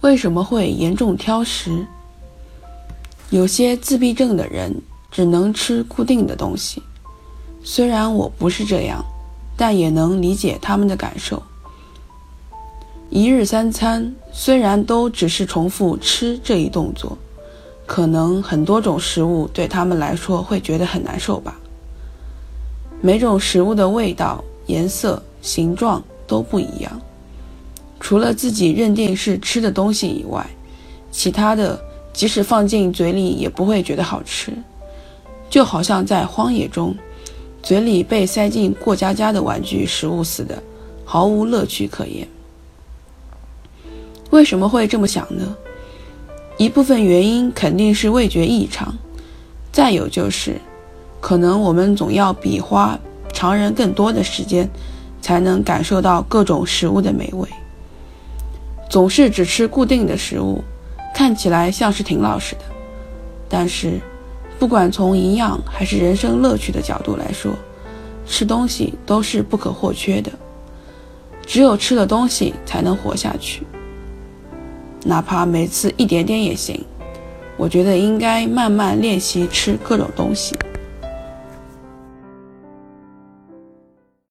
为什么会严重挑食？有些自闭症的人只能吃固定的东西。虽然我不是这样，但也能理解他们的感受。一日三餐虽然都只是重复吃这一动作，可能很多种食物对他们来说会觉得很难受吧。每种食物的味道、颜色、形状都不一样，除了自己认定是吃的东西以外，其他的即使放进嘴里也不会觉得好吃，就好像在荒野中，嘴里被塞进过家家的玩具食物似的，毫无乐趣可言。为什么会这么想呢？一部分原因肯定是味觉异常，再有就是，可能我们总要比花常人更多的时间，才能感受到各种食物的美味。总是只吃固定的食物，看起来像是挺老实的，但是，不管从营养还是人生乐趣的角度来说，吃东西都是不可或缺的。只有吃了东西，才能活下去。哪怕每次一点点也行，我觉得应该慢慢练习吃各种东西。